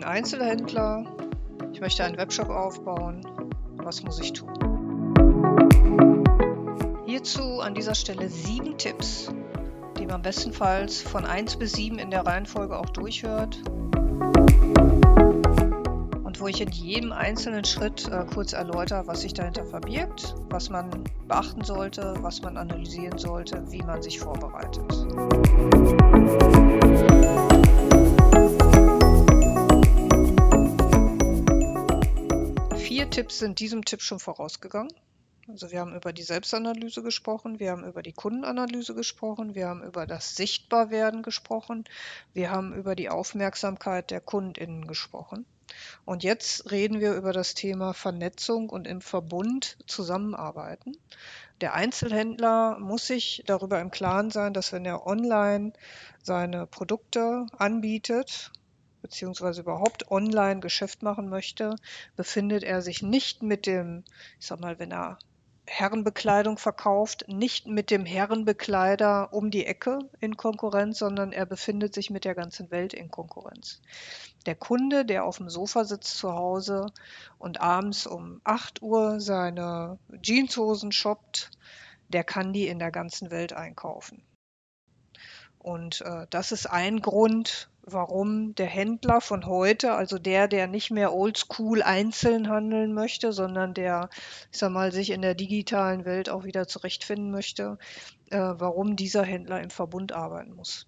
bin Einzelhändler, ich möchte einen Webshop aufbauen. Was muss ich tun? Hierzu an dieser Stelle sieben Tipps, die man bestenfalls von 1 bis 7 in der Reihenfolge auch durchhört. Und wo ich in jedem einzelnen Schritt äh, kurz erläutere, was sich dahinter verbirgt, was man beachten sollte, was man analysieren sollte, wie man sich vorbereitet. Tipps sind diesem Tipp schon vorausgegangen. Also wir haben über die Selbstanalyse gesprochen, wir haben über die Kundenanalyse gesprochen, wir haben über das Sichtbarwerden gesprochen, wir haben über die Aufmerksamkeit der Kundinnen gesprochen. Und jetzt reden wir über das Thema Vernetzung und im Verbund zusammenarbeiten. Der Einzelhändler muss sich darüber im Klaren sein, dass wenn er online seine Produkte anbietet, beziehungsweise überhaupt online Geschäft machen möchte, befindet er sich nicht mit dem, ich sag mal, wenn er Herrenbekleidung verkauft, nicht mit dem Herrenbekleider um die Ecke in Konkurrenz, sondern er befindet sich mit der ganzen Welt in Konkurrenz. Der Kunde, der auf dem Sofa sitzt zu Hause und abends um 8 Uhr seine Jeanshosen shoppt, der kann die in der ganzen Welt einkaufen. Und äh, das ist ein Grund, warum der Händler von heute, also der, der nicht mehr oldschool einzeln handeln möchte, sondern der, ich sag mal, sich in der digitalen Welt auch wieder zurechtfinden möchte, äh, warum dieser Händler im Verbund arbeiten muss.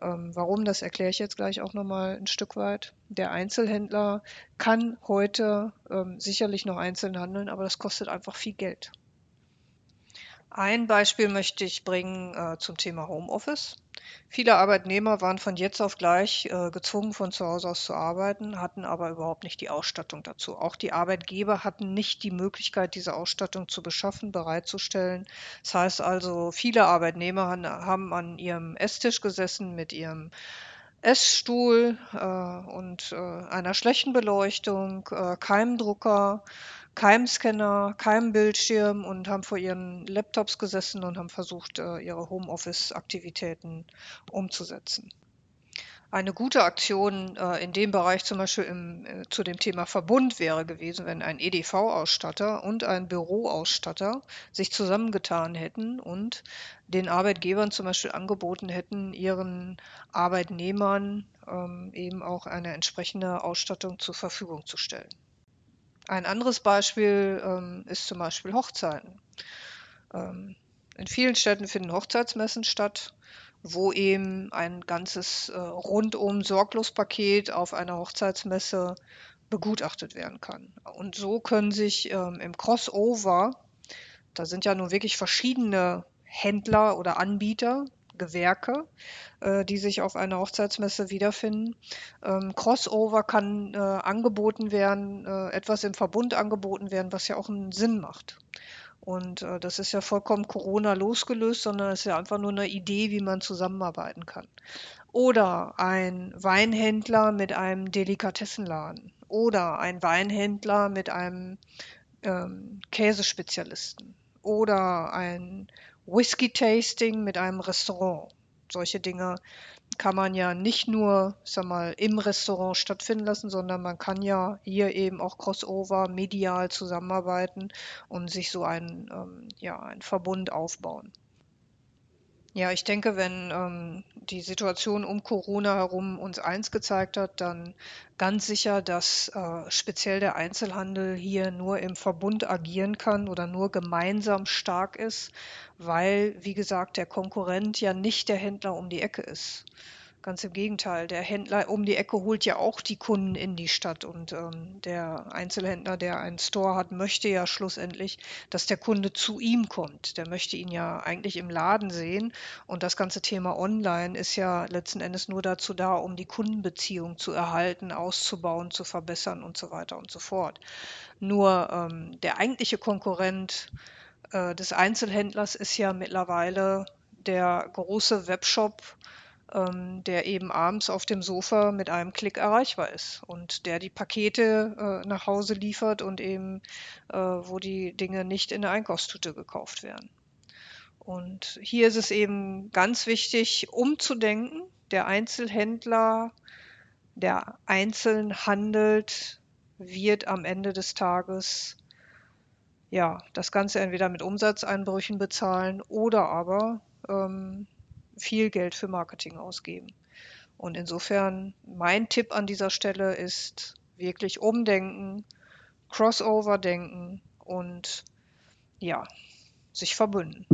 Ähm, warum, das erkläre ich jetzt gleich auch nochmal ein Stück weit. Der Einzelhändler kann heute ähm, sicherlich noch einzeln handeln, aber das kostet einfach viel Geld. Ein Beispiel möchte ich bringen äh, zum Thema Homeoffice. Viele Arbeitnehmer waren von jetzt auf gleich äh, gezwungen, von zu Hause aus zu arbeiten, hatten aber überhaupt nicht die Ausstattung dazu. Auch die Arbeitgeber hatten nicht die Möglichkeit, diese Ausstattung zu beschaffen, bereitzustellen. Das heißt also, viele Arbeitnehmer haben an ihrem Esstisch gesessen mit ihrem Essstuhl äh, und äh, einer schlechten Beleuchtung, äh, keinem keinem Scanner, keinem Bildschirm und haben vor ihren Laptops gesessen und haben versucht, äh, ihre Homeoffice-Aktivitäten umzusetzen. Eine gute Aktion äh, in dem Bereich zum Beispiel im, äh, zu dem Thema Verbund wäre gewesen, wenn ein EDV-Ausstatter und ein Büroausstatter sich zusammengetan hätten und den Arbeitgebern zum Beispiel angeboten hätten, ihren Arbeitnehmern ähm, eben auch eine entsprechende Ausstattung zur Verfügung zu stellen. Ein anderes Beispiel ähm, ist zum Beispiel Hochzeiten. Ähm, in vielen Städten finden Hochzeitsmessen statt, wo eben ein ganzes äh, rundum Sorglospaket auf einer Hochzeitsmesse begutachtet werden kann. Und so können sich ähm, im Crossover, da sind ja nun wirklich verschiedene Händler oder Anbieter, Gewerke, äh, die sich auf einer Hochzeitsmesse wiederfinden. Ähm, Crossover kann äh, angeboten werden, äh, etwas im Verbund angeboten werden, was ja auch einen Sinn macht. Und äh, das ist ja vollkommen Corona losgelöst, sondern es ist ja einfach nur eine Idee, wie man zusammenarbeiten kann. Oder ein Weinhändler mit einem Delikatessenladen. Oder ein Weinhändler mit einem ähm, Käsespezialisten. Oder ein Whisky-Tasting mit einem Restaurant. Solche Dinge kann man ja nicht nur, sag mal, im Restaurant stattfinden lassen, sondern man kann ja hier eben auch crossover medial zusammenarbeiten und sich so einen, ähm, ja, einen Verbund aufbauen. Ja, ich denke, wenn ähm, die Situation um Corona herum uns eins gezeigt hat, dann ganz sicher, dass äh, speziell der Einzelhandel hier nur im Verbund agieren kann oder nur gemeinsam stark ist, weil, wie gesagt, der Konkurrent ja nicht der Händler um die Ecke ist. Ganz im Gegenteil, der Händler um die Ecke holt ja auch die Kunden in die Stadt und ähm, der Einzelhändler, der einen Store hat, möchte ja schlussendlich, dass der Kunde zu ihm kommt. Der möchte ihn ja eigentlich im Laden sehen und das ganze Thema Online ist ja letzten Endes nur dazu da, um die Kundenbeziehung zu erhalten, auszubauen, zu verbessern und so weiter und so fort. Nur ähm, der eigentliche Konkurrent äh, des Einzelhändlers ist ja mittlerweile der große Webshop, ähm, der eben abends auf dem Sofa mit einem Klick erreichbar ist und der die Pakete äh, nach Hause liefert und eben, äh, wo die Dinge nicht in der Einkaufstüte gekauft werden. Und hier ist es eben ganz wichtig, umzudenken. Der Einzelhändler der einzeln handelt, wird am Ende des Tages ja das Ganze entweder mit Umsatzeinbrüchen bezahlen oder aber ähm, viel Geld für Marketing ausgeben. Und insofern mein Tipp an dieser Stelle ist wirklich umdenken, Crossover denken und ja, sich verbünden.